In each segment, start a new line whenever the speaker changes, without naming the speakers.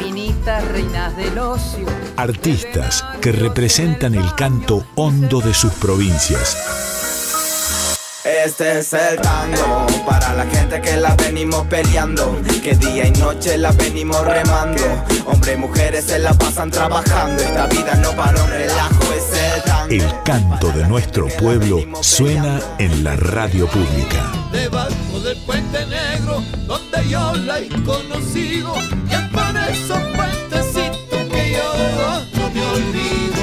minitas, reinas del ocio.
Artistas que representan el canto hondo de sus provincias.
Este es el tango para la gente que la venimos peleando, que día y noche la venimos remando. Hombres y mujeres se la pasan trabajando, esta vida no para un relajo, es el tango.
El canto de nuestro pueblo suena en la radio pública.
Debajo del puente negro, donde yo la he conocido, y es por esos puentecitos que yo no me olvido.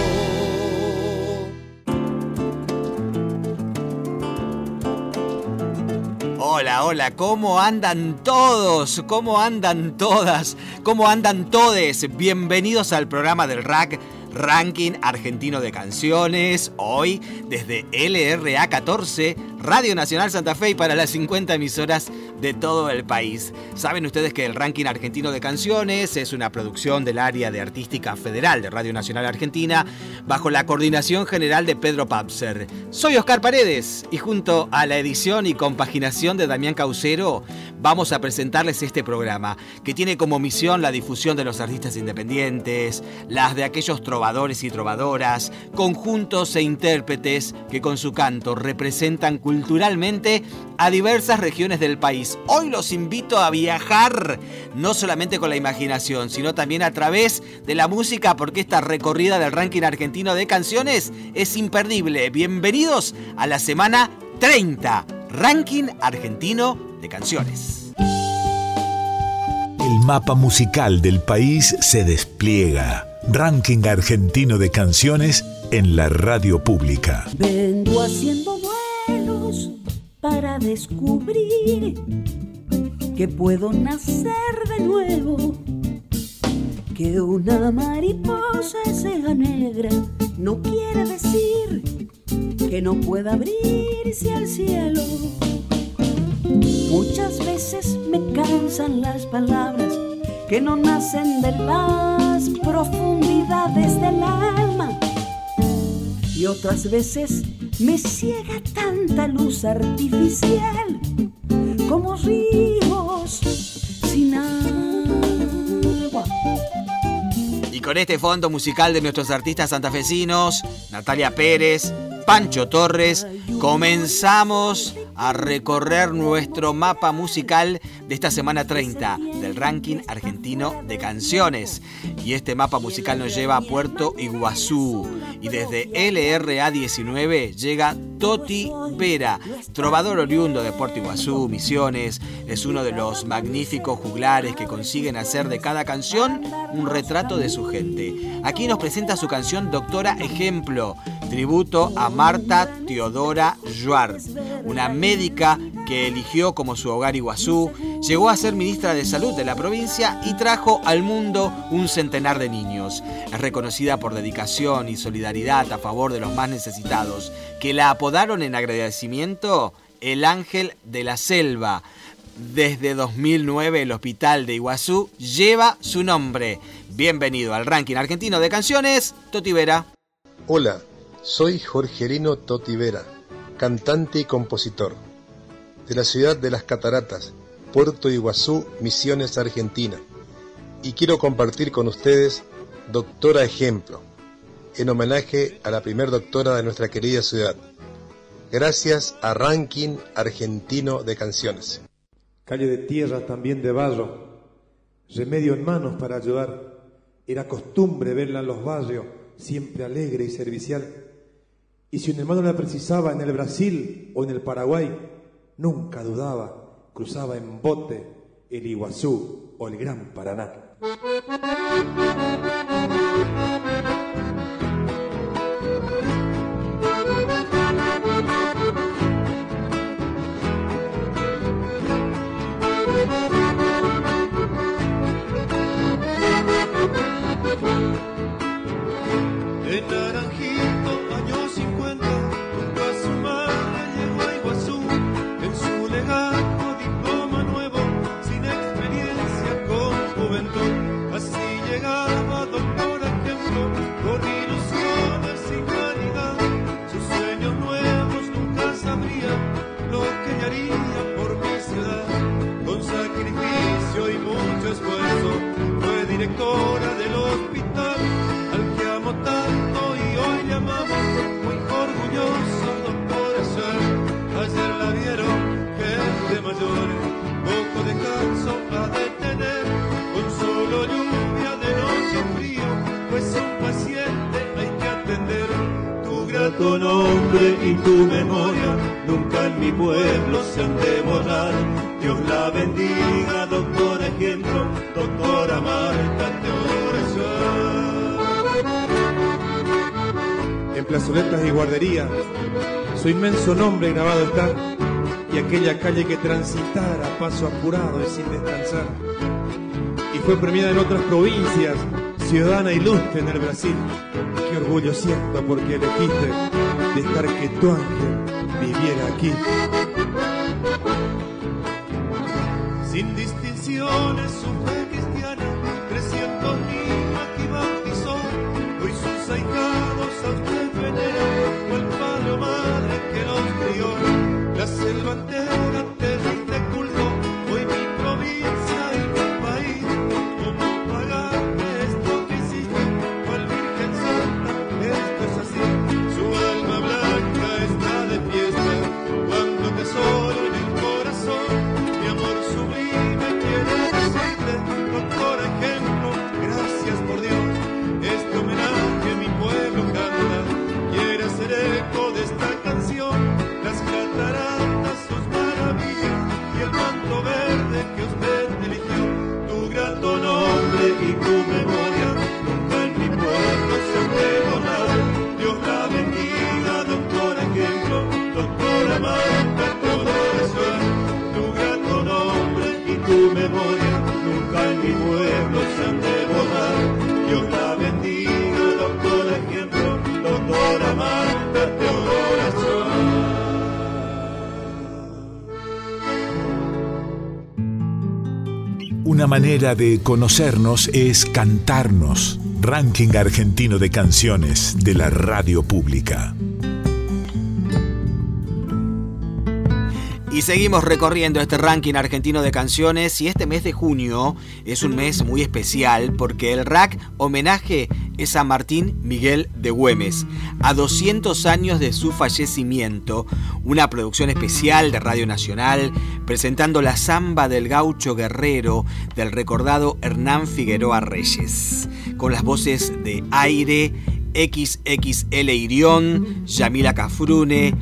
Hola, hola, ¿cómo andan todos? ¿Cómo andan todas? ¿Cómo andan todes? Bienvenidos al programa del RAC, Ranking Argentino de Canciones. Hoy, desde LRA 14, Radio Nacional Santa Fe y para las 50 emisoras de todo el país. Saben ustedes que el Ranking Argentino de Canciones es una producción del área de Artística Federal de Radio Nacional Argentina bajo la coordinación general de Pedro Papser. Soy Oscar Paredes y junto a la edición y compaginación de Damián Caucero vamos a presentarles este programa que tiene como misión la difusión de los artistas independientes, las de aquellos trovadores y trovadoras, conjuntos e intérpretes que con su canto representan culturalmente a diversas regiones del país. Hoy los invito a viajar, no solamente con la imaginación, sino también a través de la música, porque esta recorrida del ranking argentino de canciones es imperdible. Bienvenidos a la semana 30, ranking argentino de canciones.
El mapa musical del país se despliega. Ranking argentino de canciones en la radio pública.
Vengo haciendo vuelos para descubrir que puedo nacer de nuevo. Que una mariposa sea negra no quiere decir que no pueda abrirse al cielo. Muchas veces me cansan las palabras que no nacen de las profundidades del alma. Y otras veces me ciega tanta luz artificial como ríos sin agua.
Y con este fondo musical de nuestros artistas santafesinos, Natalia Pérez, Pancho Torres, comenzamos a recorrer nuestro mapa musical de esta semana 30 del ranking argentino de canciones. Y este mapa musical nos lleva a Puerto Iguazú. Y desde LRA 19 llega Toti Vera, trovador oriundo de Puerto Iguazú, Misiones. Es uno de los magníficos juglares que consiguen hacer de cada canción un retrato de su gente. Aquí nos presenta su canción Doctora Ejemplo, tributo a Marta Teodora Juart, una médica que eligió como su hogar Iguazú, llegó a ser ministra de Salud de la provincia y trajo al mundo un centenar de niños. Es reconocida por dedicación y solidaridad a favor de los más necesitados, que la apodaron en agradecimiento el ángel de la selva. Desde 2009 el hospital de Iguazú lleva su nombre. Bienvenido al ranking argentino de canciones, Toti Vera.
Hola, soy Jorgelino Totivera, cantante y compositor, de la ciudad de las Cataratas, Puerto Iguazú, Misiones, Argentina, y quiero compartir con ustedes Doctora Ejemplo, en homenaje a la primer doctora de nuestra querida ciudad. Gracias a Ranking Argentino de Canciones.
Calle de tierra, también de barro, remedio en manos para ayudar. Era costumbre verla en los barrios, siempre alegre y servicial. Y si un hermano la precisaba en el Brasil o en el Paraguay, nunca dudaba, cruzaba en bote el Iguazú o el Gran Paraná.
y guarderías, su inmenso nombre grabado está, y aquella calle que transitara a paso apurado y sin descansar. Y fue premiada en otras provincias, ciudadana ilustre en el Brasil. Qué orgullo siento porque elegiste dejar que tu ángel viviera aquí. La
manera de conocernos es cantarnos. Ranking argentino de canciones de la radio pública.
Y seguimos recorriendo este ranking argentino de canciones y este mes de junio es un mes muy especial porque el rack homenaje es a Martín Miguel de Güemes, a 200 años de su fallecimiento, una producción especial de Radio Nacional presentando la samba del gaucho guerrero del recordado Hernán Figueroa Reyes, con las voces de Aire, XXL Irión, Yamila Cafrune,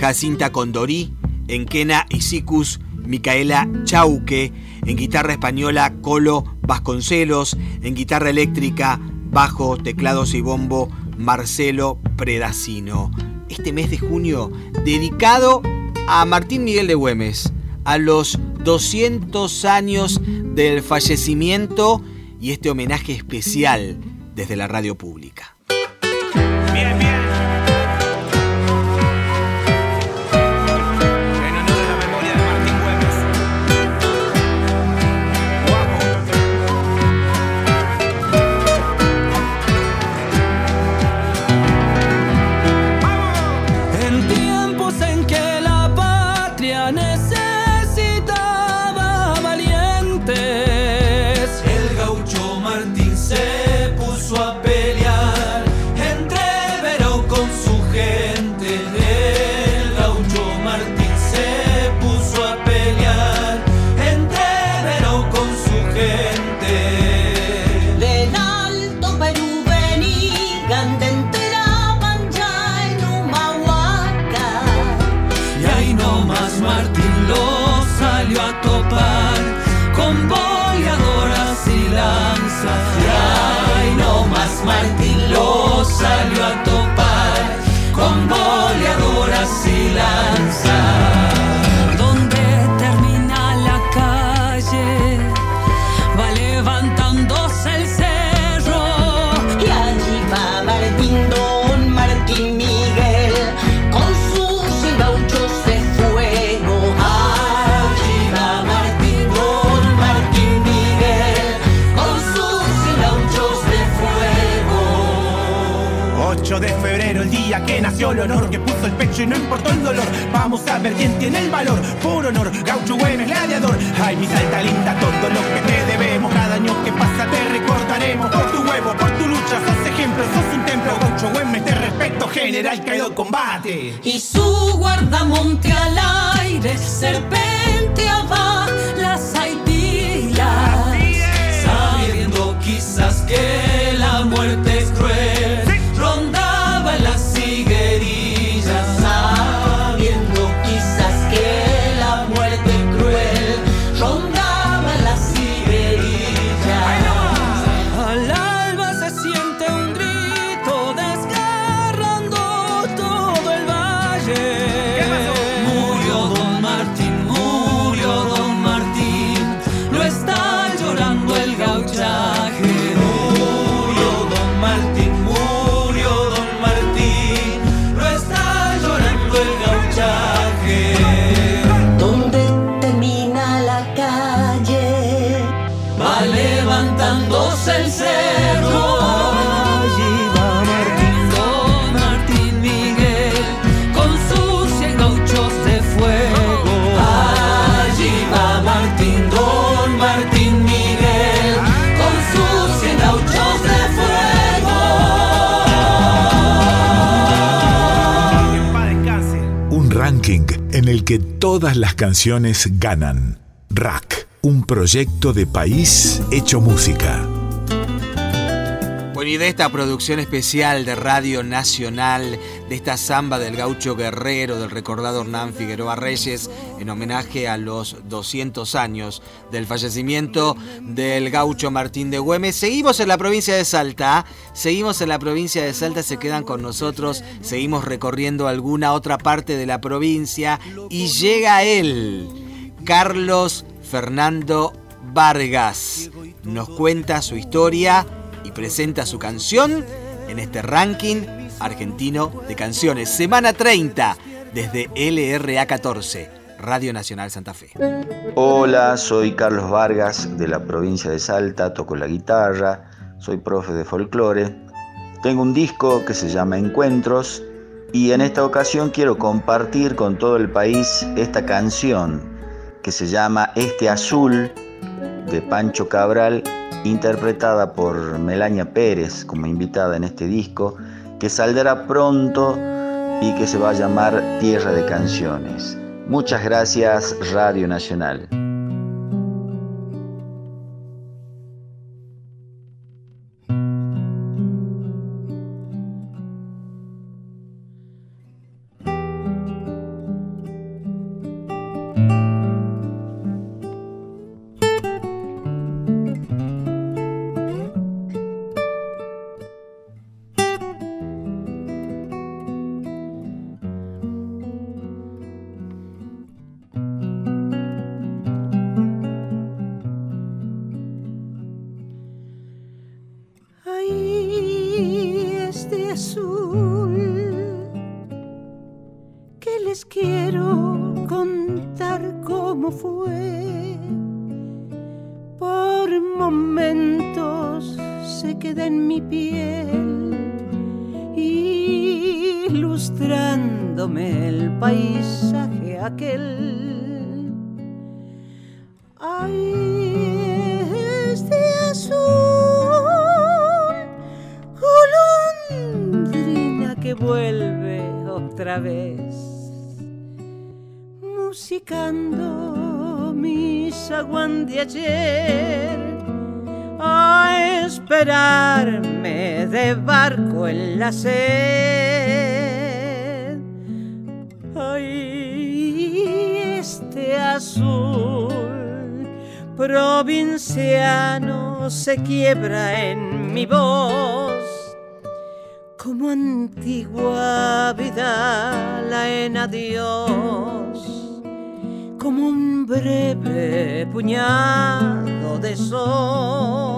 Jacinta Condorí, Enquena Isicus, Micaela Chauque, en guitarra española Colo Vasconcelos, en guitarra eléctrica, bajo, teclados y bombo Marcelo Predacino este mes de junio dedicado a Martín Miguel de Güemes, a los 200 años del fallecimiento y este homenaje especial desde la radio pública.
que
nació el honor, que puso el pecho y no importó el dolor. Vamos a ver quién tiene el valor, por honor, gaucho bueno gladiador. Ay, mi salta linda, todo lo que te debemos. Cada año que pasa te recordaremos por tu huevo, por tu lucha. Sos ejemplo, sos un templo, gaucho buen me te respeto, general caído combate.
Y su guardamonte al aire, serpenteaba las sabiendo quizás que la muerte es cruel. Que
todas las canciones ganan. Rack, un proyecto de país hecho música.
De esta producción especial de Radio Nacional, de esta samba del gaucho guerrero del recordado Hernán Figueroa Reyes, en homenaje a los 200 años del fallecimiento del gaucho Martín de Güemes, seguimos en la provincia de Salta, seguimos en la provincia de Salta, se quedan con nosotros, seguimos recorriendo alguna otra parte de la provincia y llega él, Carlos Fernando Vargas, nos cuenta su historia y presenta su canción en este ranking argentino de canciones. Semana 30 desde LRA 14, Radio Nacional Santa Fe.
Hola, soy Carlos Vargas de la provincia de Salta, toco la guitarra, soy profe de folclore. Tengo un disco que se llama Encuentros y en esta ocasión quiero compartir con todo el país esta canción que se llama Este Azul de Pancho Cabral, interpretada por Melania Pérez como invitada en este disco, que saldrá pronto y que se va a llamar Tierra de Canciones. Muchas gracias Radio Nacional.
Por momentos se queda en mi piel, ilustrándome el paisaje aquel. Ay, este azul golondrina que vuelve otra vez, musicando mi zaguán de ayer, a esperarme de barco en la sed. Ay, este azul provinciano se quiebra en mi voz como antigua vida la en adiós, como un breve puñado de sol.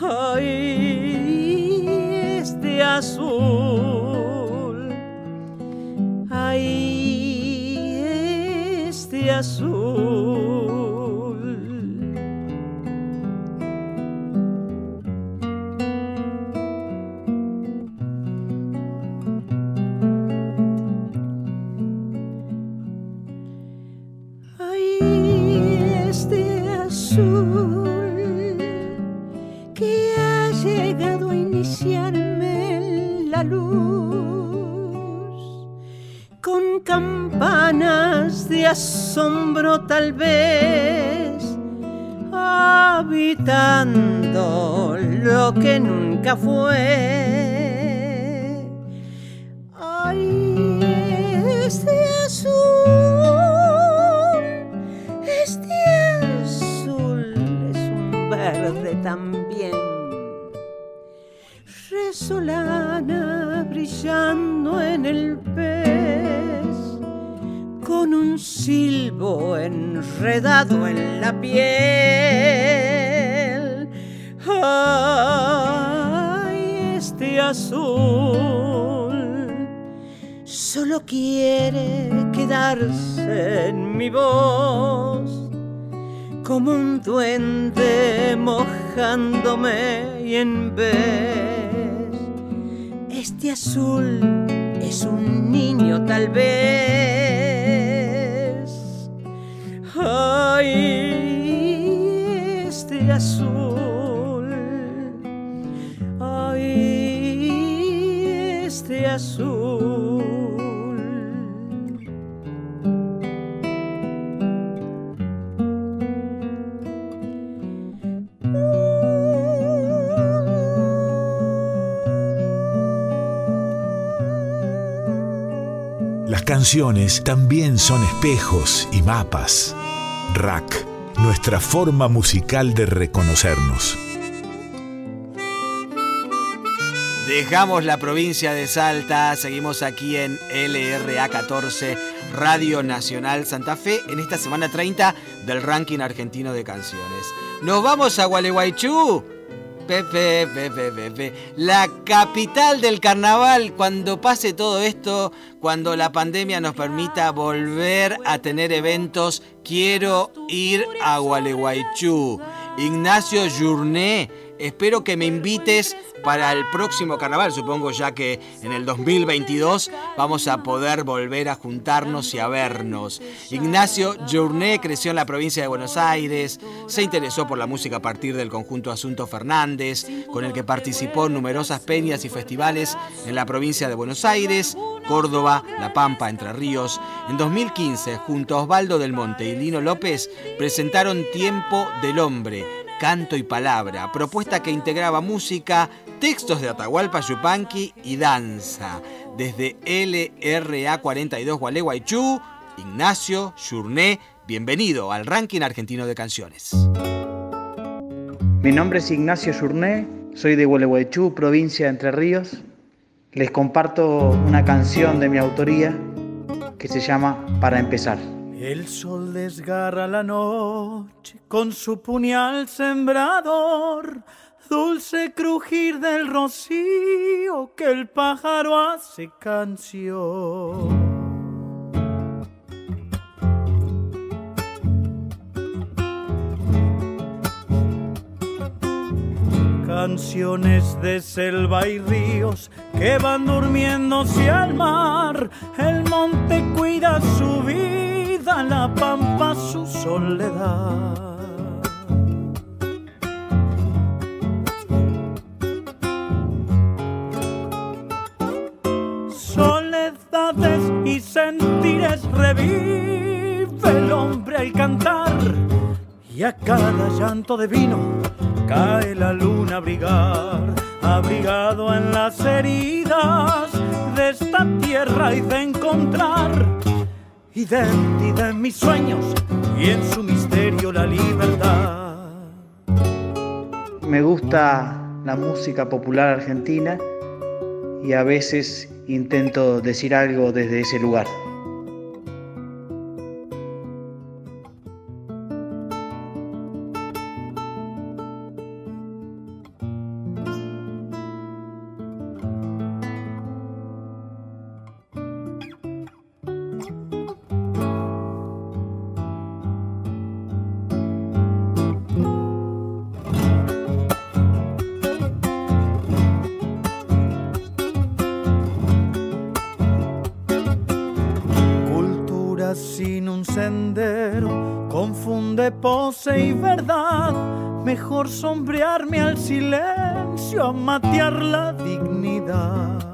Ay, este azul, ay, este azul. Campanas de asombro tal vez, habitando lo que nunca fue. Ay, este azul, este azul es un verde también. Resolana brillando en el pez, con un silbo enredado en la piel. Ay, este azul solo quiere quedarse en mi voz como un duende mojándome y en vez este azul es un niño tal vez. Ay, este azul. Ay, este azul.
Las canciones también son espejos y mapas. Rack, nuestra forma musical de reconocernos.
Dejamos la provincia de Salta, seguimos aquí en LRA 14, Radio Nacional Santa Fe, en esta semana 30 del ranking argentino de canciones. Nos vamos a Gualeguaychú. Pepe, Pepe, Pepe. La capital del carnaval, cuando pase todo esto, cuando la pandemia nos permita volver a tener eventos, quiero ir a Gualeguaychú. Ignacio Journé, espero que me invites para el próximo carnaval, supongo ya que en el 2022 vamos a poder volver a juntarnos y a vernos. Ignacio Journé creció en la provincia de Buenos Aires, se interesó por la música a partir del conjunto Asunto Fernández, con el que participó en numerosas peñas y festivales en la provincia de Buenos Aires, Córdoba, La Pampa, Entre Ríos. En 2015, junto a Osvaldo del Monte y Lino López, presentaron Tiempo del Hombre, Canto y Palabra, propuesta que integraba música, textos de Atahualpa Yupanqui y danza. Desde LRA 42 Gualeguaychú, Ignacio Journé, bienvenido al ranking argentino de canciones.
Mi nombre es Ignacio Journé, soy de Gualeguaychú, provincia de Entre Ríos. Les comparto una canción de mi autoría que se llama Para empezar.
El sol desgarra la noche con su puñal sembrador, dulce crujir del rocío que el pájaro hace canción. Canciones de selva y ríos que van durmiéndose al mar. El monte cuida su vida, la pampa su soledad. Soledades y sentires revive el hombre al cantar y a cada llanto de vino cae la luna a abrigar, abrigado en las heridas de esta tierra y de encontrar identidad en mis sueños y en su misterio la libertad.
Me gusta la música popular argentina y a veces intento decir algo desde ese lugar.
Mejor sombrearme al silencio a matear la dignidad.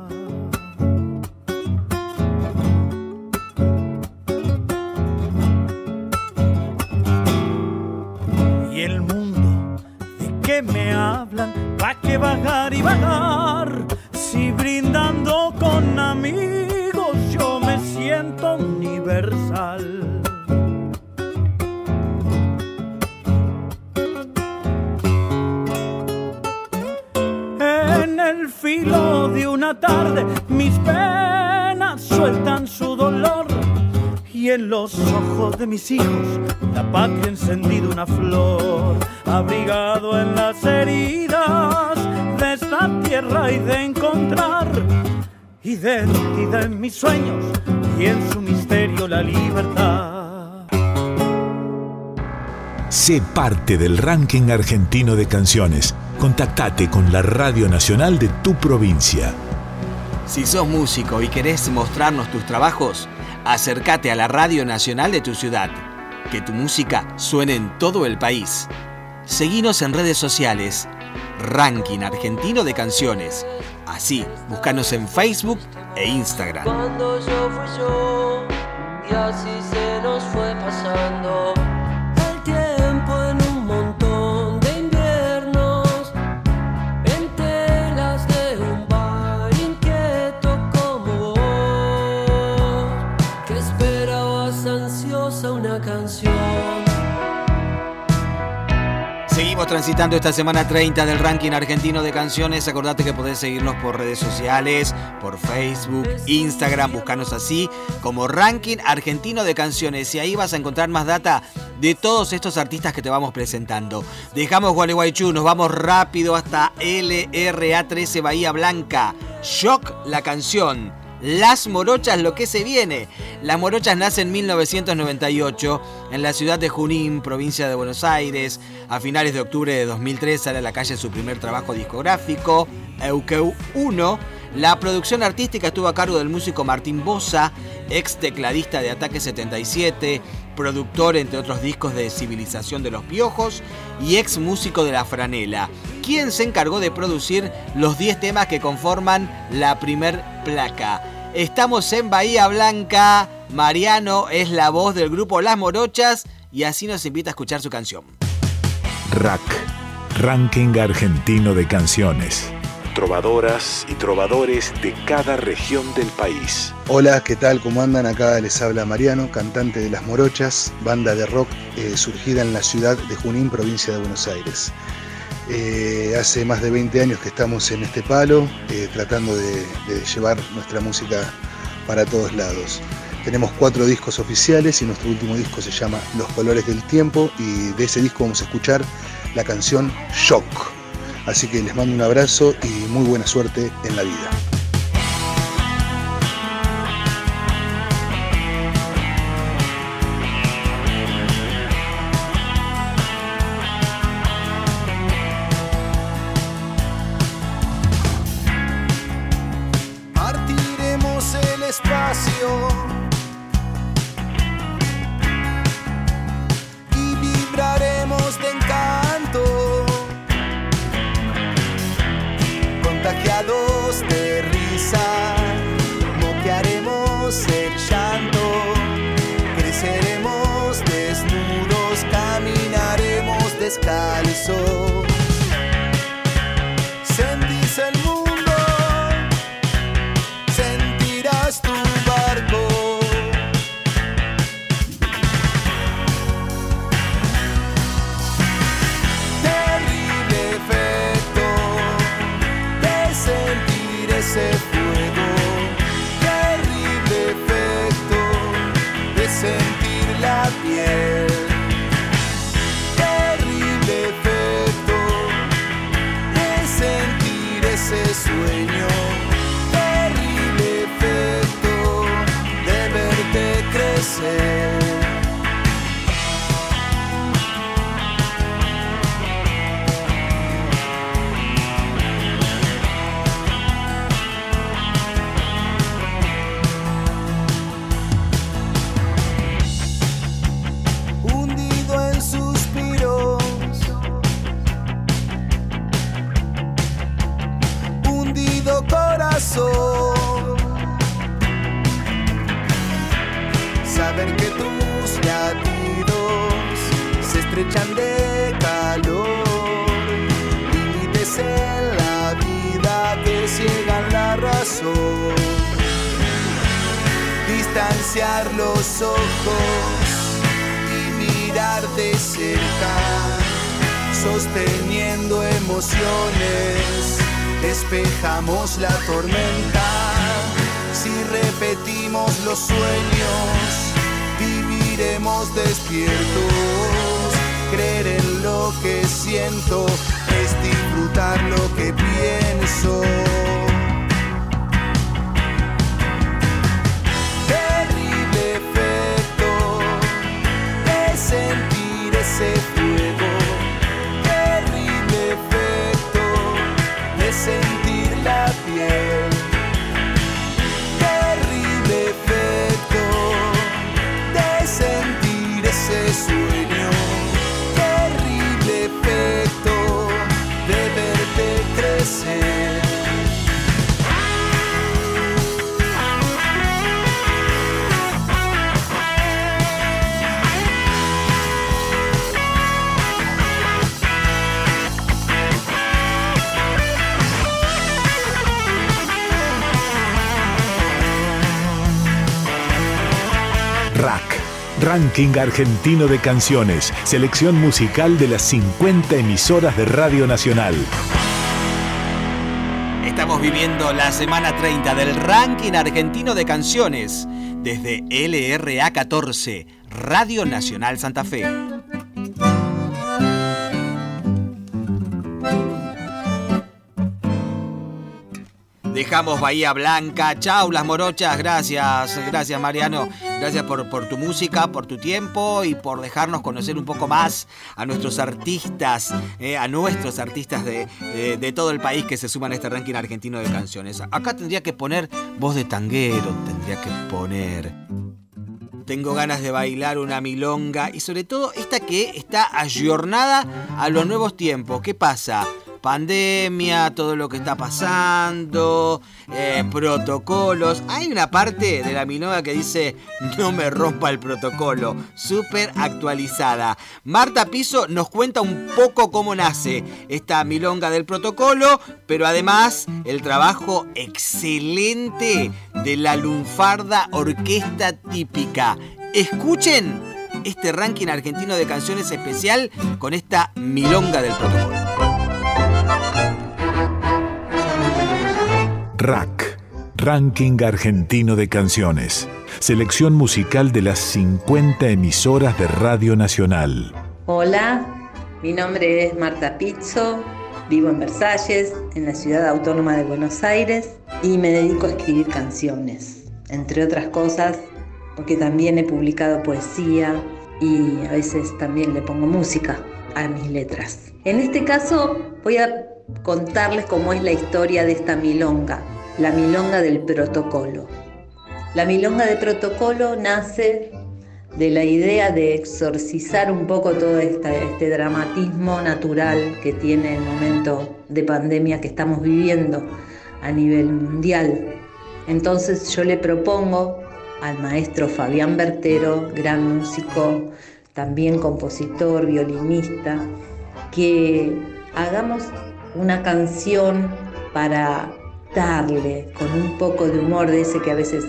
De una tarde mis penas sueltan su dolor y en los ojos de mis hijos la patria encendido una flor, abrigado en las heridas de esta tierra y de encontrar identidad en mis sueños y en su misterio la libertad.
Sé parte del ranking argentino de canciones. Contactate con la Radio Nacional de tu provincia.
Si sos músico y querés mostrarnos tus trabajos, acércate a la Radio Nacional de tu ciudad. Que tu música suene en todo el país. Seguinos en redes sociales. Ranking Argentino de Canciones. Así, búscanos en Facebook e Instagram.
Cuando yo fui yo y así se nos fue pasando
Transitando esta semana 30 del ranking argentino de canciones. Acordate que podés seguirnos por redes sociales, por Facebook, Instagram, buscanos así como ranking argentino de canciones. Y ahí vas a encontrar más data de todos estos artistas que te vamos presentando. Dejamos Gualeguaychú, nos vamos rápido hasta LRA13 Bahía Blanca. Shock la canción. Las Morochas, lo que se viene. Las Morochas nace en 1998 en la ciudad de Junín, provincia de Buenos Aires. A finales de octubre de 2003 sale a la calle su primer trabajo discográfico, Eukeu 1. La producción artística estuvo a cargo del músico Martín Bosa, ex tecladista de Ataque 77, productor entre otros discos de Civilización de los Piojos y ex músico de La Franela, quien se encargó de producir los 10 temas que conforman la primer placa. Estamos en Bahía Blanca, Mariano es la voz del grupo Las Morochas y así nos invita a escuchar su canción.
RAC, Ranking Argentino de Canciones. Trovadoras y trovadores de cada región del país.
Hola, ¿qué tal? ¿Cómo andan? Acá les habla Mariano, cantante de Las Morochas, banda de rock eh, surgida en la ciudad de Junín, provincia de Buenos Aires. Eh, hace más de 20 años que estamos en este palo, eh, tratando de, de llevar nuestra música para todos lados. Tenemos cuatro discos oficiales y nuestro último disco se llama Los Colores del Tiempo y de ese disco vamos a escuchar la canción Shock. Así que les mando un abrazo y muy buena suerte en la vida.
Desnudos, caminaremos descalzos. Y mirar de cerca, sosteniendo emociones, despejamos la tormenta. Si repetimos los sueños, viviremos despiertos. Creer en lo que siento es disfrutar lo que pienso.
Ranking Argentino de Canciones, selección musical de las 50 emisoras de Radio Nacional.
Estamos viviendo la semana 30 del ranking argentino de canciones desde LRA 14, Radio Nacional Santa Fe. Dejamos Bahía Blanca. Chau, las morochas. Gracias, gracias Mariano. Gracias por, tu música, por tu tiempo y por dejarnos conocer un poco más a nuestros artistas, eh, a nuestros artistas de, de- de todo el país que se suman a este ranking argentino de canciones. Acá tendría que poner voz de tanguero, tendría que poner. Tengo ganas de bailar una milonga y sobre todo esta que está ayornada a los nuevos tiempos. ¿Qué pasa? Pandemia, todo lo que está pasando, eh, protocolos. Hay una parte de la milonga que dice no me rompa el protocolo, súper actualizada. Marta Piso nos cuenta un poco cómo nace esta milonga del protocolo, pero además el trabajo excelente de la lunfarda orquesta típica. Escuchen este ranking argentino de canciones especial con esta milonga del protocolo.
Rack, Ranking Argentino de Canciones, selección musical de las 50 emisoras de Radio Nacional.
Hola, mi nombre es Marta Pizzo, vivo en Versalles, en la ciudad autónoma de Buenos Aires, y me dedico a escribir canciones, entre otras cosas, porque también he publicado poesía y a veces también le pongo música a mis letras. En este caso voy a contarles cómo es la historia de esta milonga, la milonga del protocolo. La milonga de protocolo nace de la idea de exorcizar un poco todo esta- este dramatismo natural que tiene el momento de pandemia que estamos viviendo a nivel mundial. Entonces yo le propongo al maestro Fabián Bertero, gran músico, también compositor, violinista, que hagamos una canción para darle con un poco de humor de ese que a veces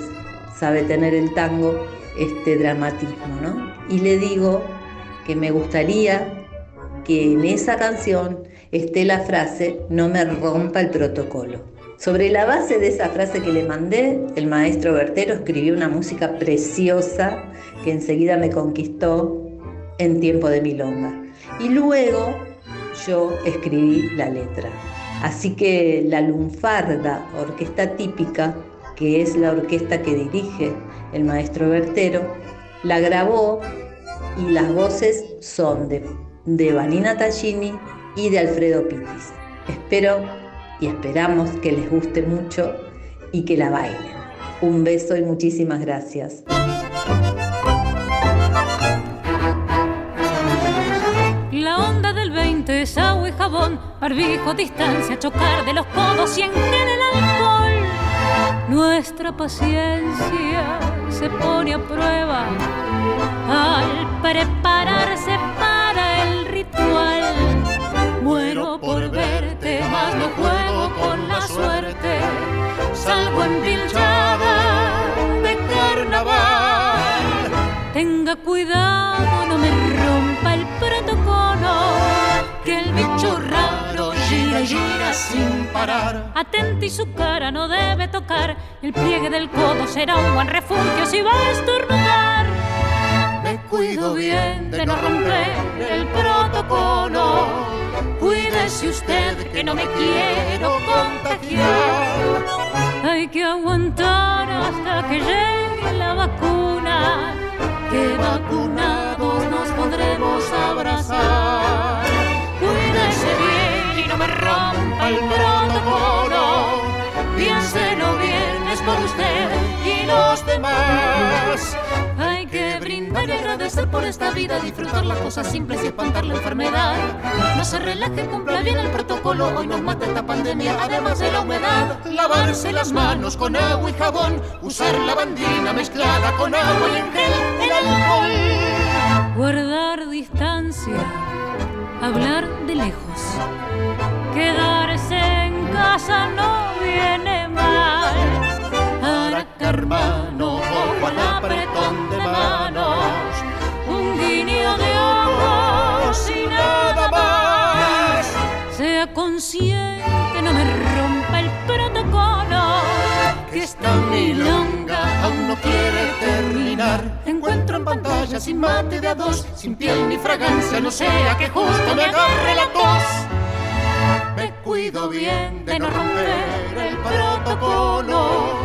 sabe tener el tango, este dramatismo, ¿no? Y le digo que me gustaría que en esa canción esté la frase no me rompa el protocolo. Sobre la base de esa frase que le mandé, el maestro Bertero escribió una música preciosa que enseguida me conquistó en tiempo de milonga. Y luego yo escribí la letra. Así que la lunfarda, orquesta típica, que es la orquesta que dirige el maestro Bertero, la grabó y las voces son de, de Vanina Tallini y de Alfredo Pitis. Espero y esperamos que les guste mucho y que la bailen. Un beso y muchísimas gracias.
Del 20 es agua y jabón, barbijo, distancia, chocar de los codos y en el alcohol. Nuestra paciencia se pone a prueba al prepararse para el ritual. Muero por verte, mas no juego con la suerte. Salgo empilchada de carnaval.
Tenga cuidado, no me rompa el protocolo, que el bicho raro gira y gira sin parar. Atente y su cara no debe tocar, el pliegue del codo será un buen refugio si va a estornudar. Me cuido bien de no romper el protocolo. Cuídese usted que no me quiero contagiar. Hay que aguantar hasta que llegue la vacuna, que vacunados agradecer por esta vida, disfrutar las cosas simples y espantar la enfermedad. No se relaje, cumpla bien el protocolo, hoy nos mata esta pandemia, además de la humedad. Lavarse las manos con agua y jabón, usar la bandina mezclada con agua y en gel el alcohol. Guardar distancia, hablar de lejos, quedarse en casa no viene mal. Araca hermano, ojo al apretón consciente, no me rompa el protocolo, que esta milonga aún no quiere terminar. Encuentro en pantalla sin mate de a dos, sin piel ni fragancia, no sea que justo me agarre la tos. Me cuido bien de no romper el protocolo.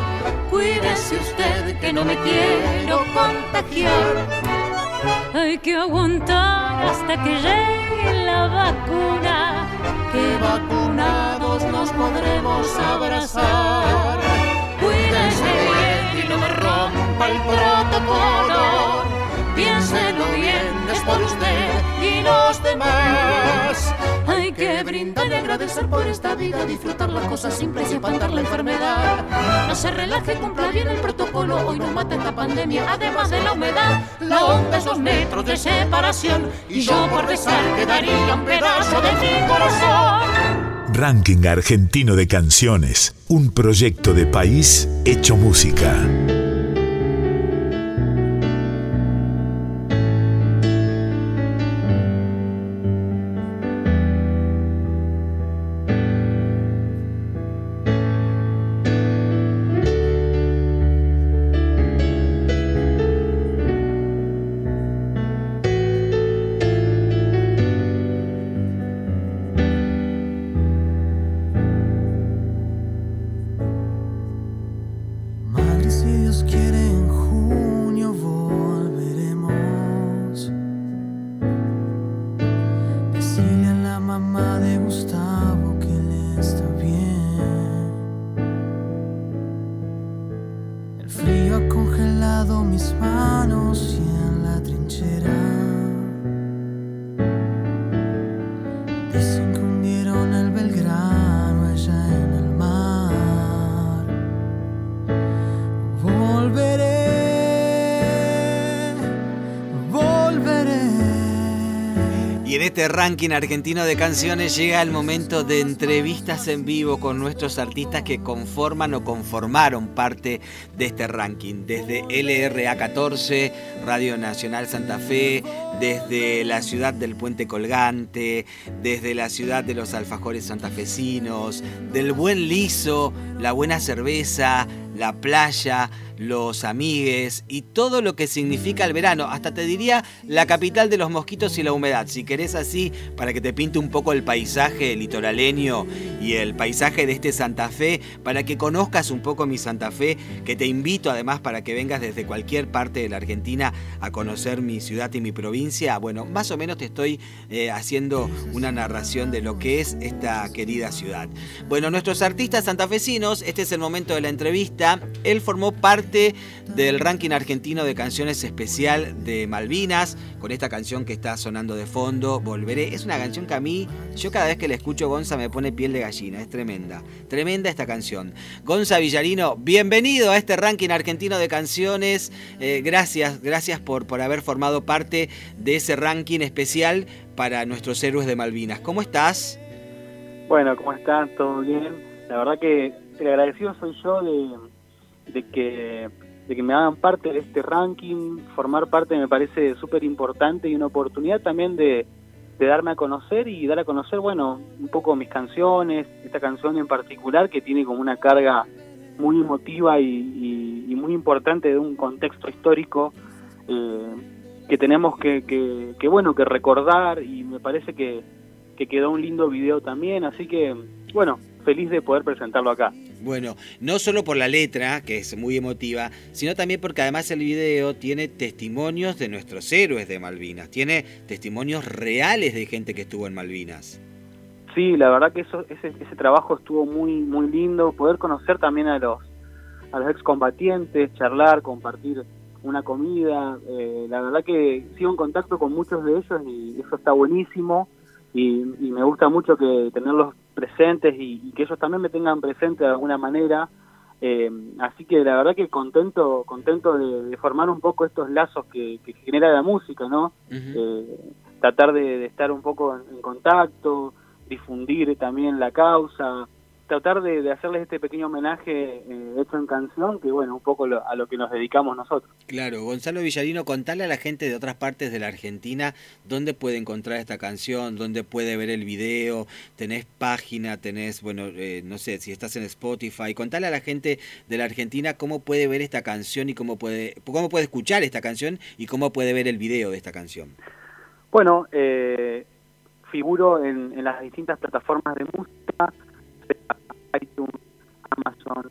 Cuídese usted que no me quiero contagiar. Hay que aguantar hasta que llegue la vacuna, que vacunados nos podremos abrazar. Cuídese bien y no me rompa el protocolo. Piénselo bien, es por usted y los demás. Que brindar y agradecer por esta vida, disfrutar las cosas simples y espantar la enfermedad. No se relaje, cumpla bien el protocolo, hoy nos mata esta pandemia, además de la humedad. La onda es dos metros de separación y yo por rezar quedaría un pedazo de mi corazón.
Ranking Argentino de Canciones, un proyecto de país hecho música.
Ranking argentino de canciones llega el momento de entrevistas en vivo con nuestros artistas que conforman o conformaron parte de este ranking. Desde LRA 14, Radio Nacional Santa Fe, desde la ciudad del Puente Colgante, desde la ciudad de los alfajores santafesinos, del buen liso, la buena cerveza, la playa, los amigues y todo lo que significa el verano. Hasta te diría la capital de los mosquitos y la humedad. Si querés así, para que te pinte un poco el paisaje litoraleño y el paisaje de este Santa Fe, para que conozcas un poco mi Santa Fe, que te invito además para que vengas desde cualquier parte de la Argentina a conocer mi ciudad y mi provincia. Bueno, más o menos te estoy eh, haciendo una narración de lo que es esta querida ciudad. Bueno, nuestros artistas santafesinos, este es el momento de la entrevista. Él formó parte del ranking argentino de canciones especial de Malvinas, con esta canción que está sonando de fondo, Volveré. Es una canción que a mí, yo cada vez que la escucho Gonza me pone piel de gallina, es tremenda, tremenda esta canción. Gonza Villarino, bienvenido a este ranking argentino de canciones, Eh, gracias, gracias por, por haber formado parte de ese ranking especial para nuestros héroes de Malvinas. ¿Cómo estás?
Bueno, ¿cómo están? ¿Todo bien? La verdad que agradecido soy yo de, de que de que me hagan parte de este ranking, formar parte me parece súper importante y una oportunidad también de, darme a conocer y dar a conocer, bueno, un poco mis canciones, esta canción en particular que tiene como una carga muy emotiva y, y, muy importante de un contexto histórico eh, que tenemos que, que, que, bueno, que recordar y me parece que, que quedó un lindo video también, así que, bueno, feliz de poder presentarlo acá.
Bueno, no solo por la letra, que es muy emotiva, sino también porque además el video tiene testimonios de nuestros héroes de Malvinas, tiene testimonios reales de gente que estuvo en Malvinas.
Sí, la verdad que eso, ese, ese trabajo estuvo muy, muy lindo, poder conocer también a los, a los excombatientes, charlar, compartir una comida, eh, la verdad que sigo en contacto con muchos de ellos y eso está buenísimo y, y me gusta mucho que tenerlos presentes y, que ellos también me tengan presente de alguna manera. Eh, así que la verdad que contento contento de, formar un poco estos lazos que, genera la música, ¿no? eh, tratar de, estar un poco en contacto, difundir también la causa, tratar de, hacerles este pequeño homenaje eh, hecho en canción, que bueno, un poco a lo que nos dedicamos nosotros.
Claro, Gonzalo Villarino, contale a la gente de otras partes de la Argentina dónde puede encontrar esta canción, dónde puede ver el video, tenés página, tenés, bueno, eh, no sé, si estás en Spotify, contale a la gente de la Argentina cómo puede ver esta canción y cómo puede, cómo puede escuchar esta canción y cómo puede ver el video de esta canción.
Bueno, eh, figuro en, en las distintas plataformas de música, Amazon,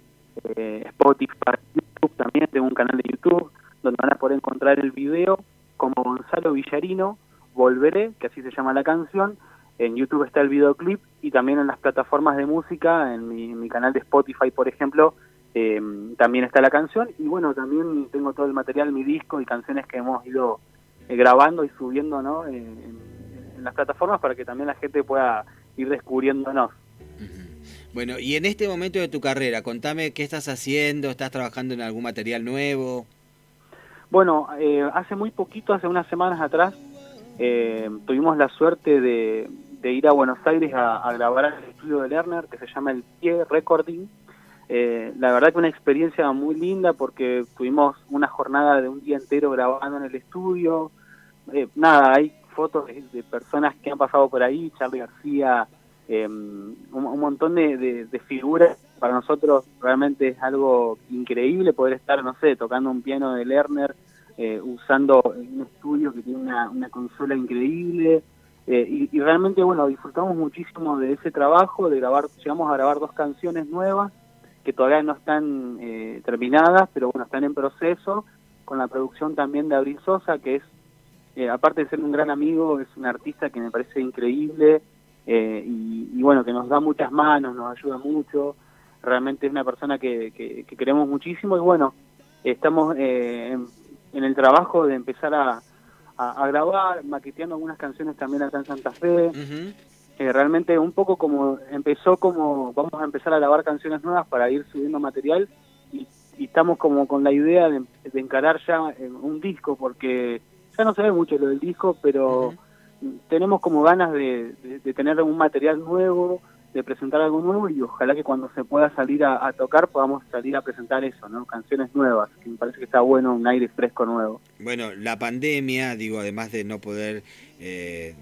eh, Spotify, YouTube también, tengo un canal de YouTube donde van a poder encontrar el video como Gonzalo Villarino, Volveré, que así se llama la canción, en YouTube está el videoclip y también en las plataformas de música, en mi, canal de Spotify, por ejemplo, eh, también está la canción y bueno, también tengo todo el material, mi disco y canciones que hemos ido eh, grabando y subiendo ¿no? en, las plataformas para que también la gente pueda ir descubriéndonos.
Bueno, y en este momento de tu carrera, contame qué estás haciendo, estás trabajando en algún material nuevo.
Bueno, eh, hace muy poquito, hace unas semanas atrás, eh, tuvimos la suerte de, ir a Buenos Aires a, grabar en el estudio de Lerner, que se llama El Pie Recording. Eh, la verdad que una experiencia muy linda porque tuvimos una jornada de un día entero grabando en el estudio. nada, hay fotos de, personas que han pasado por ahí, Charlie García, eh, un, montón de, figuras. Para nosotros realmente es algo increíble poder estar, no sé, tocando un piano de Lerner, eh, usando un estudio que tiene una, consola increíble. Eh, y, realmente, bueno, disfrutamos muchísimo de ese trabajo, de grabar, llegamos a grabar dos canciones nuevas que todavía no están eh, terminadas, pero bueno, están en proceso, con la producción también de Abril Sosa, que es, aparte de ser un gran amigo, es un artista que me parece increíble, eh, y, bueno, que nos da muchas manos, nos ayuda mucho, realmente es una persona que, que, queremos muchísimo y bueno, estamos eh, en, el trabajo de empezar a, a, grabar, maqueteando algunas canciones también acá en Santa Fe. Eh, realmente un poco como empezó como vamos a empezar a grabar canciones nuevas para ir subiendo material y, estamos como con la idea de, encarar ya un disco porque ya no se ve mucho lo del disco pero tenemos como ganas de, tener un material nuevo, de presentar algo nuevo y ojalá que cuando se pueda salir a, tocar podamos salir a presentar eso, ¿no? Canciones nuevas, que me parece que está bueno, un aire fresco nuevo.
Bueno, la pandemia, digo, además de no poder eh,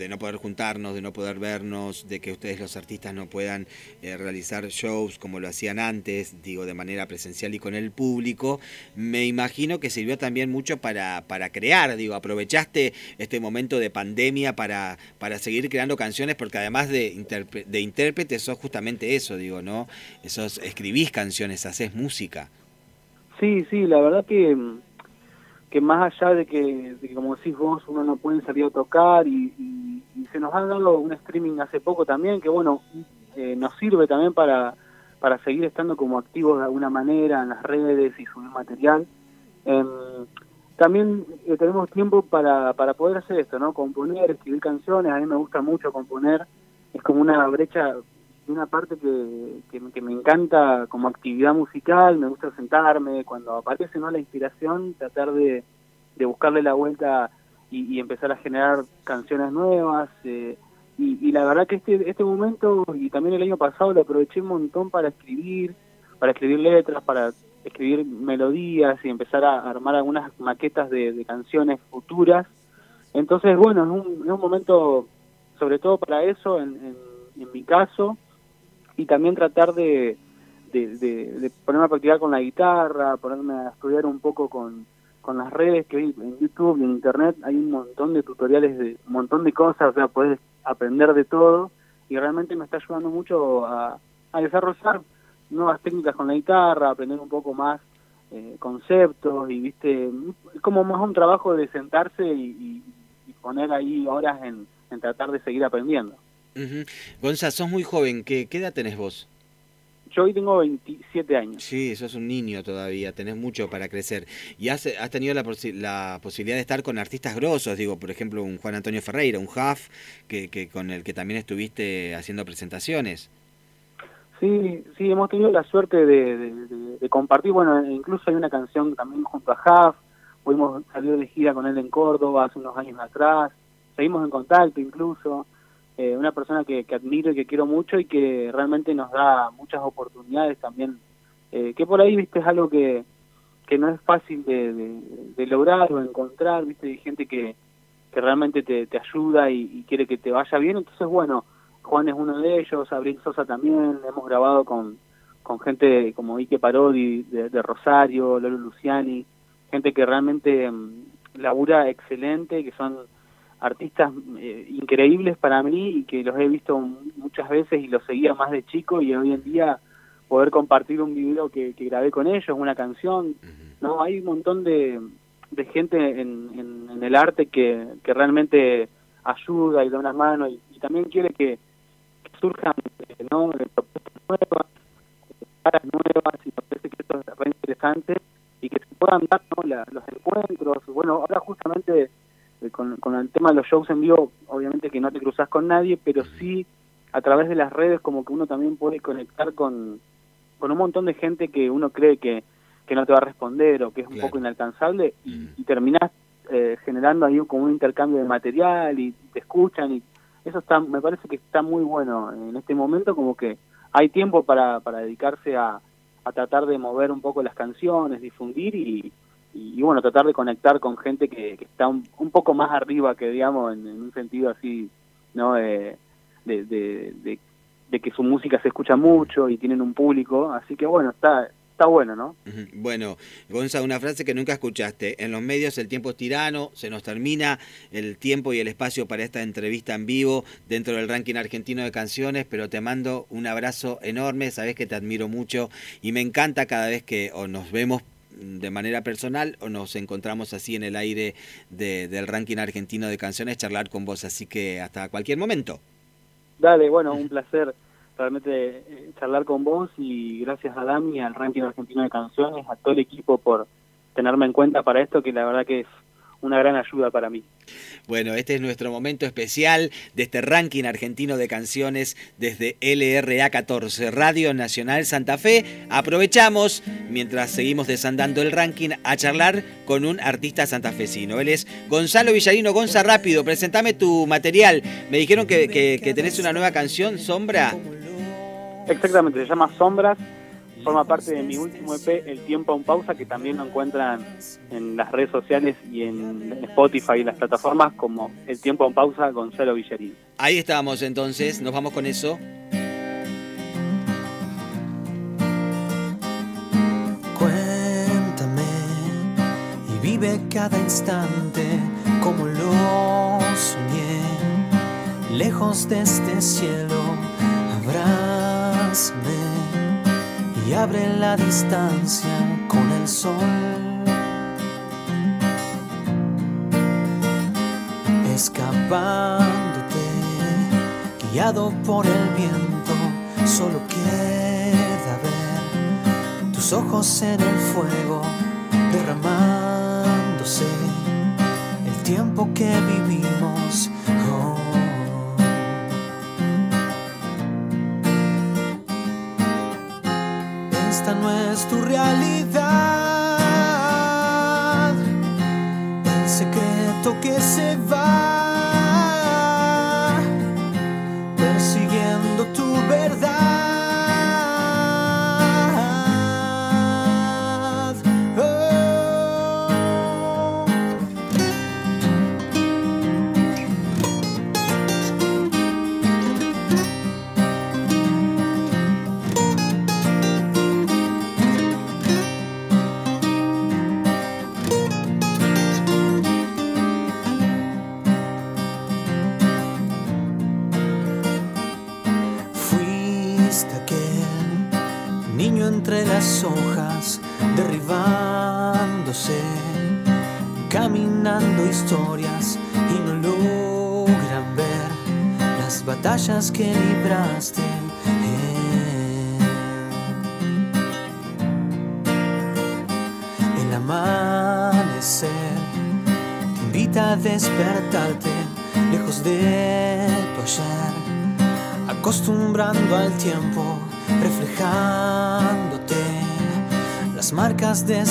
de no poder juntarnos, de no poder vernos, de que ustedes los artistas no puedan eh, realizar shows como lo hacían antes, digo, de manera presencial y con el público, me imagino que sirvió también mucho para, para crear, digo, aprovechaste este momento de pandemia para, para seguir creando canciones, porque además de, de intérprete sos justamente eso, digo, ¿no? Sos, escribís canciones, haces música.
Sí, sí, la verdad que que más allá de que, como decís vos, uno no puede salir a tocar y, se nos ha dado un streaming hace poco también, que bueno, eh, nos sirve también para, para seguir estando como activos de alguna manera en las redes y subir material. Em, también eh, tenemos tiempo para, para poder hacer esto, ¿no? Componer, escribir canciones, a mí me gusta mucho componer, es como una brecha una parte que, que, me encanta como actividad musical, me gusta sentarme, cuando aparece no la inspiración, tratar de, de buscarle la vuelta y, empezar a generar canciones nuevas. Eh, y, la verdad que este, este momento y también el año pasado lo aproveché un montón para escribir, para escribir letras, para escribir melodías y empezar a armar algunas maquetas de, canciones futuras. Entonces, bueno, es un, momento sobre todo para eso, en, en, mi caso, y también tratar de, de, ponerme a practicar con la guitarra, ponerme a estudiar un poco con, con las redes que hay en YouTube y en Internet, hay un montón de tutoriales de un montón de cosas, o sea, puedes aprender de todo y realmente me está ayudando mucho a, a desarrollar nuevas técnicas con la guitarra, aprender un poco más eh, conceptos y, viste, es como más un trabajo de sentarse y, poner ahí horas en, tratar de seguir aprendiendo.
Uh Gonza, sos muy joven, ¿Qué, ¿qué edad tenés vos?
Yo hoy tengo 27 años.
Sí, sos un niño todavía, tenés mucho para crecer. Y has, has tenido la, la, posibilidad de estar con artistas grosos, digo, por ejemplo, un Juan Antonio Ferreira, un Huff, que, que, con el que también estuviste haciendo presentaciones.
Sí, sí, hemos tenido la suerte de, compartir, bueno, incluso hay una canción también junto a Huff, pudimos salir de gira con él en Córdoba hace unos años atrás, seguimos en contacto incluso, eh, una persona que, admiro y que quiero mucho y que realmente nos da muchas oportunidades también, eh, que por ahí, viste, es algo que, que no es fácil de, lograr o encontrar, viste, hay gente que, que realmente te, ayuda y, quiere que te vaya bien, entonces bueno, Juan es uno de ellos, Abril Sosa también, hemos grabado con, con gente como Ike Parodi de, Rosario, Lolo Luciani, gente que realmente mm, labura excelente, que son artistas eh, increíbles para mí y que los he visto muchas veces y los seguía más de chico y hoy en día poder compartir un video que, grabé con ellos, una canción, no hay un montón de, de gente en, en, el arte que, que realmente ayuda y da una mano y también quiere que, surjan eh, ¿no? propuestas nuevas, caras nuevas, y me parece que esto es re interesante y que se puedan dar los encuentros. Bueno, ahora justamente eh, con, con el tema de los shows en vivo, obviamente que no te cruzas con nadie, pero sí a través de las redes como que uno también puede conectar con, con un montón de gente que uno cree que, que no te va a responder o que es un poco inalcanzable y, y terminás eh, generando ahí como un intercambio de material y te escuchan y eso está me parece que está muy bueno en este momento como que hay tiempo para, para dedicarse a, a tratar de mover un poco las canciones difundir y, y, bueno tratar de conectar con gente que, que está un, poco más arriba que digamos en, un sentido así no de, de, de, de que su música se escucha mucho y tienen un público así que bueno está está bueno, ¿no?
Bueno, Gonza, una frase que nunca escuchaste. En los medios el tiempo es tirano, se nos termina el tiempo y el espacio para esta entrevista en vivo dentro del ranking argentino de canciones, pero te mando un abrazo enorme, sabes que te admiro mucho y me encanta cada vez que o nos vemos de manera personal o nos encontramos así en el aire del ranking argentino de canciones, charlar con vos, así que hasta cualquier momento.
Dale, bueno, un placer realmente eh, charlar con vos y gracias a Dami, al ranking argentino de canciones, a todo el equipo por tenerme en cuenta para esto, que la verdad que es una gran ayuda para mí.
Bueno, este es nuestro momento especial de este ranking argentino de canciones desde LRA 14, Radio Nacional Santa Fe. Aprovechamos, mientras seguimos desandando el ranking, a charlar con un artista santafesino. Él es Gonzalo Villarino. Gonza, rápido, presentame tu material. Me dijeron que, que tenés una nueva canción, Sombra.
Exactamente, se llama Sombras, forma parte de mi último EP, El Tiempo en Pausa, que también lo encuentran en las redes sociales y en Spotify y las plataformas como El Tiempo en Pausa, Gonzalo Villarín.
Ahí estábamos entonces, nos vamos con eso.
Cuéntame y vive cada instante como lo soñé, lejos de este cielo habrá y abre la distancia con el sol. Escapándote, guiado por el viento, solo queda ver tus ojos en el fuego, derramándose el tiempo que vivimos es tu realidad. El secreto que se va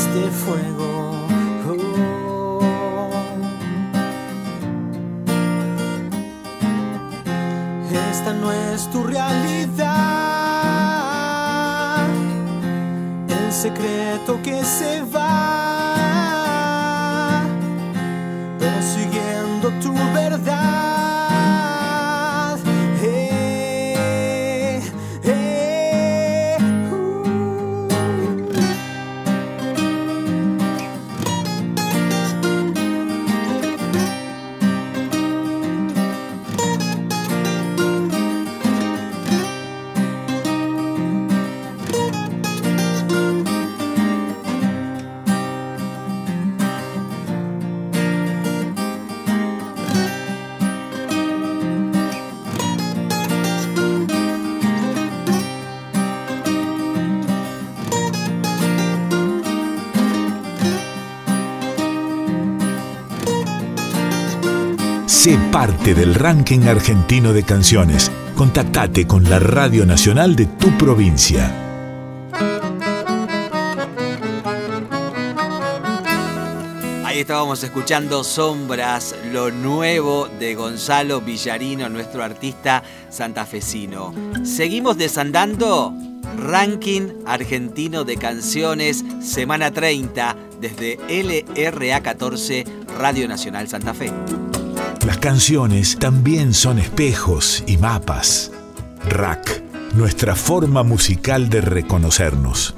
este fuego.
Sé parte del ranking argentino de canciones. Contactate con la Radio Nacional de tu provincia.
Ahí estábamos escuchando Sombras, lo nuevo de Gonzalo Villarino, nuestro artista santafesino. Seguimos desandando Ranking Argentino de Canciones, semana 30, desde LRA 14, Radio Nacional Santa Fe.
Canciones también son espejos y mapas. Rack, nuestra forma musical de reconocernos.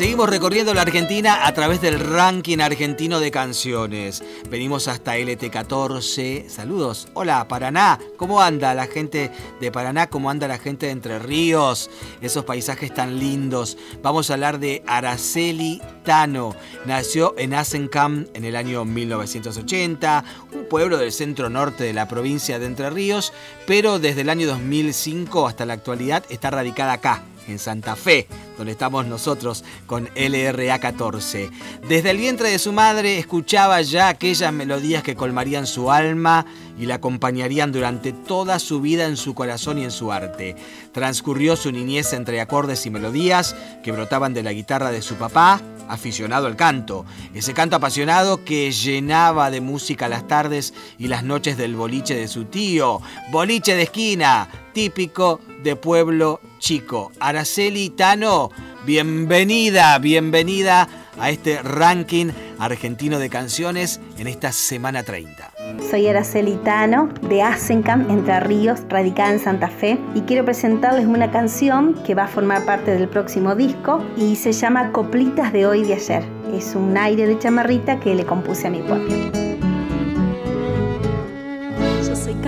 Seguimos recorriendo la Argentina a través del ranking argentino de canciones. Venimos hasta LT14. Saludos. Hola, Paraná. ¿Cómo anda la gente de Paraná? ¿Cómo anda la gente de Entre Ríos? Esos paisajes tan lindos. Vamos a hablar de Araceli Tano. Nació en Asencam en el año 1980, un pueblo del centro norte de la provincia de Entre Ríos, pero desde el año 2005 hasta la actualidad está radicada acá, en Santa Fe, donde estamos nosotros con LRA 14. Desde el vientre de su madre escuchaba ya aquellas melodías que colmarían su alma y la acompañarían durante toda su vida en su corazón y en su arte. Transcurrió su niñez entre acordes y melodías que brotaban de la guitarra de su papá, aficionado al canto. Ese canto apasionado que llenaba de música las tardes y las noches del boliche de su tío. Boliche de esquina, típico de pueblo chico. Araceli Tano, bienvenida, bienvenida a este ranking argentino de canciones en esta semana 30.
Soy Araceli Tano de Asencam, Entre Ríos, radicada en Santa Fe, y quiero presentarles una canción que va a formar parte del próximo disco y se llama Coplitas de hoy y de ayer. Es un aire de chamarrita que le compuse a mi pueblo.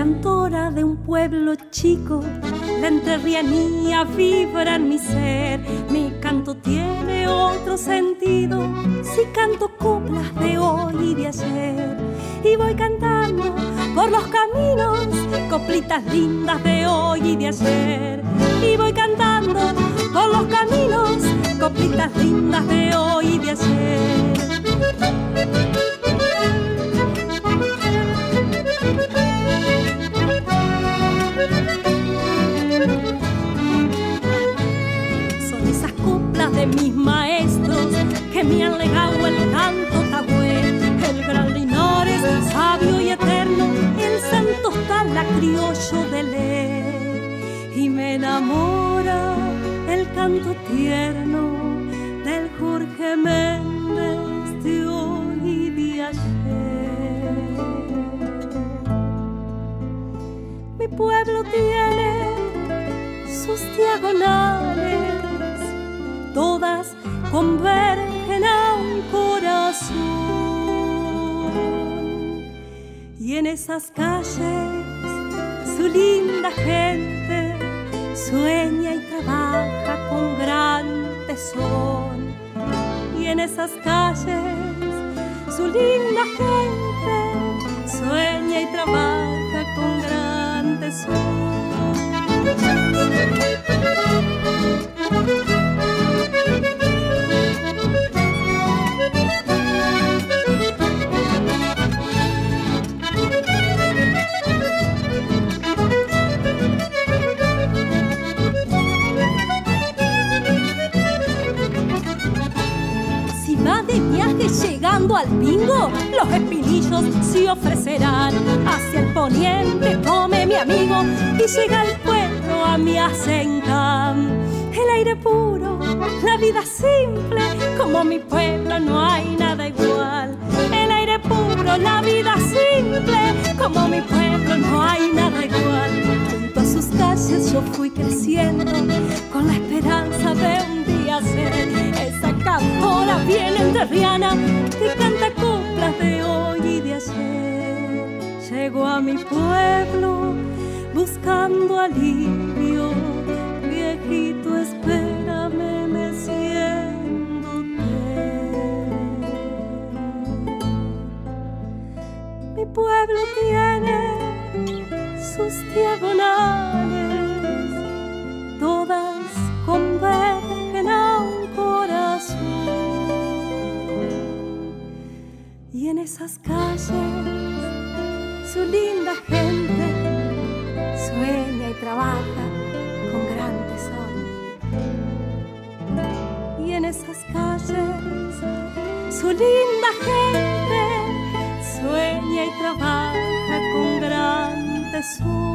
Cantora de un pueblo chico, la entrerrianía vibra en mi ser. Mi canto tiene otro sentido si canto coplas de hoy y de ayer. Y voy cantando por los caminos coplitas lindas de hoy y de ayer. Y voy cantando por los caminos coplitas lindas de hoy y de ayer. Mis maestros que me han legado el canto tabue, el gran Linares, sabio y eterno, el santo la criollo de ley. Y me enamora el canto tierno del Jorge Méndez de hoy y de ayer. Mi pueblo tiene sus diagonales, todas convergen a un corazón. Y en esas calles su linda gente sueña y trabaja con gran tesón. Y en esas calles su linda gente sueña y trabaja con gran tesoro. Llegando al pingo, los espinillos se ofrecerán. Hacia el poniente come mi amigo y llega el pueblo a mi asencam. El aire puro, la vida simple, como mi pueblo no hay nada igual. El aire puro, la vida simple, como mi pueblo no hay nada igual. Junto a sus calles yo fui creciendo con la esperanza de un día ser cantora bien Riana que canta coplas de hoy y de ayer. Llego a mi pueblo buscando alivio, esas calles su linda gente sueña y trabaja esas calles su linda gente sueña y trabaja con gran tesoro.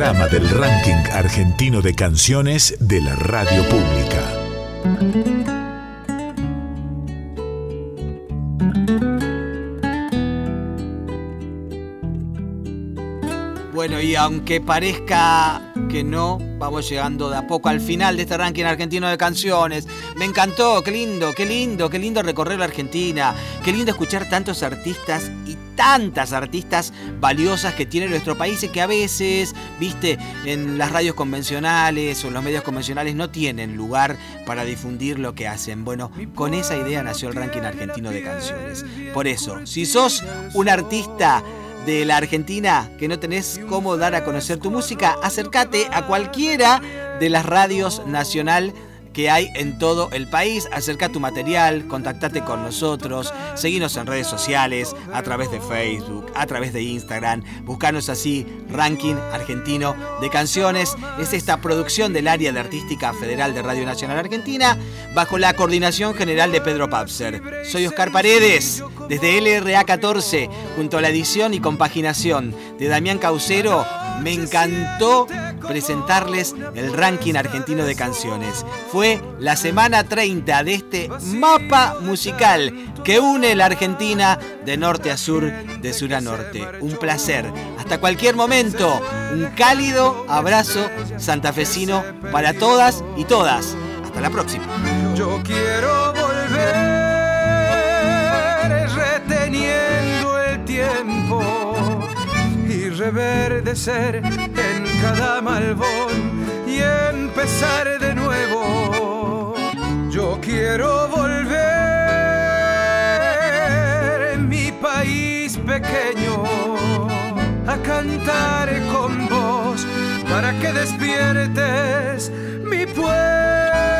Programa del ranking argentino de canciones de la radio pública.
Bueno, y aunque parezca que no, vamos llegando de a poco al final de este ranking argentino de canciones. Me encantó, qué lindo, qué lindo, qué lindo recorrer la Argentina, qué lindo escuchar tantos artistas y tantas artistas valiosas que tiene nuestro país y que a veces, viste, en las radios convencionales o en los medios convencionales no tienen lugar para difundir lo que hacen. Bueno, con esa idea nació el ranking argentino de canciones. Por eso, si sos un artista de la Argentina que no tenés cómo dar a conocer tu música, acércate a cualquiera de las radios nacional que hay en todo el país. Acerca tu material, contactate con nosotros, seguinos en redes sociales, a través de Facebook, a través de Instagram, buscanos así, Ranking Argentino de Canciones. Es esta producción del área de Artística Federal de Radio Nacional Argentina, bajo la coordinación general de Pedro Papser. Soy Oscar Paredes, desde LRA 14, junto a la edición y compaginación de Damián Caucero me encantó presentarles el ranking argentino de canciones. Fue la semana 30 de este mapa musical que une la Argentina de norte a sur, de sur a norte. Un placer. Hasta cualquier momento, un cálido abrazo santafesino para todas y todas. Hasta la próxima.
Yo quiero volver reteniendo el tiempo reverdecer en cada malvón y empezar de nuevo. Yo quiero volver en mi país pequeño a cantar con vos para que despiertes mi pueblo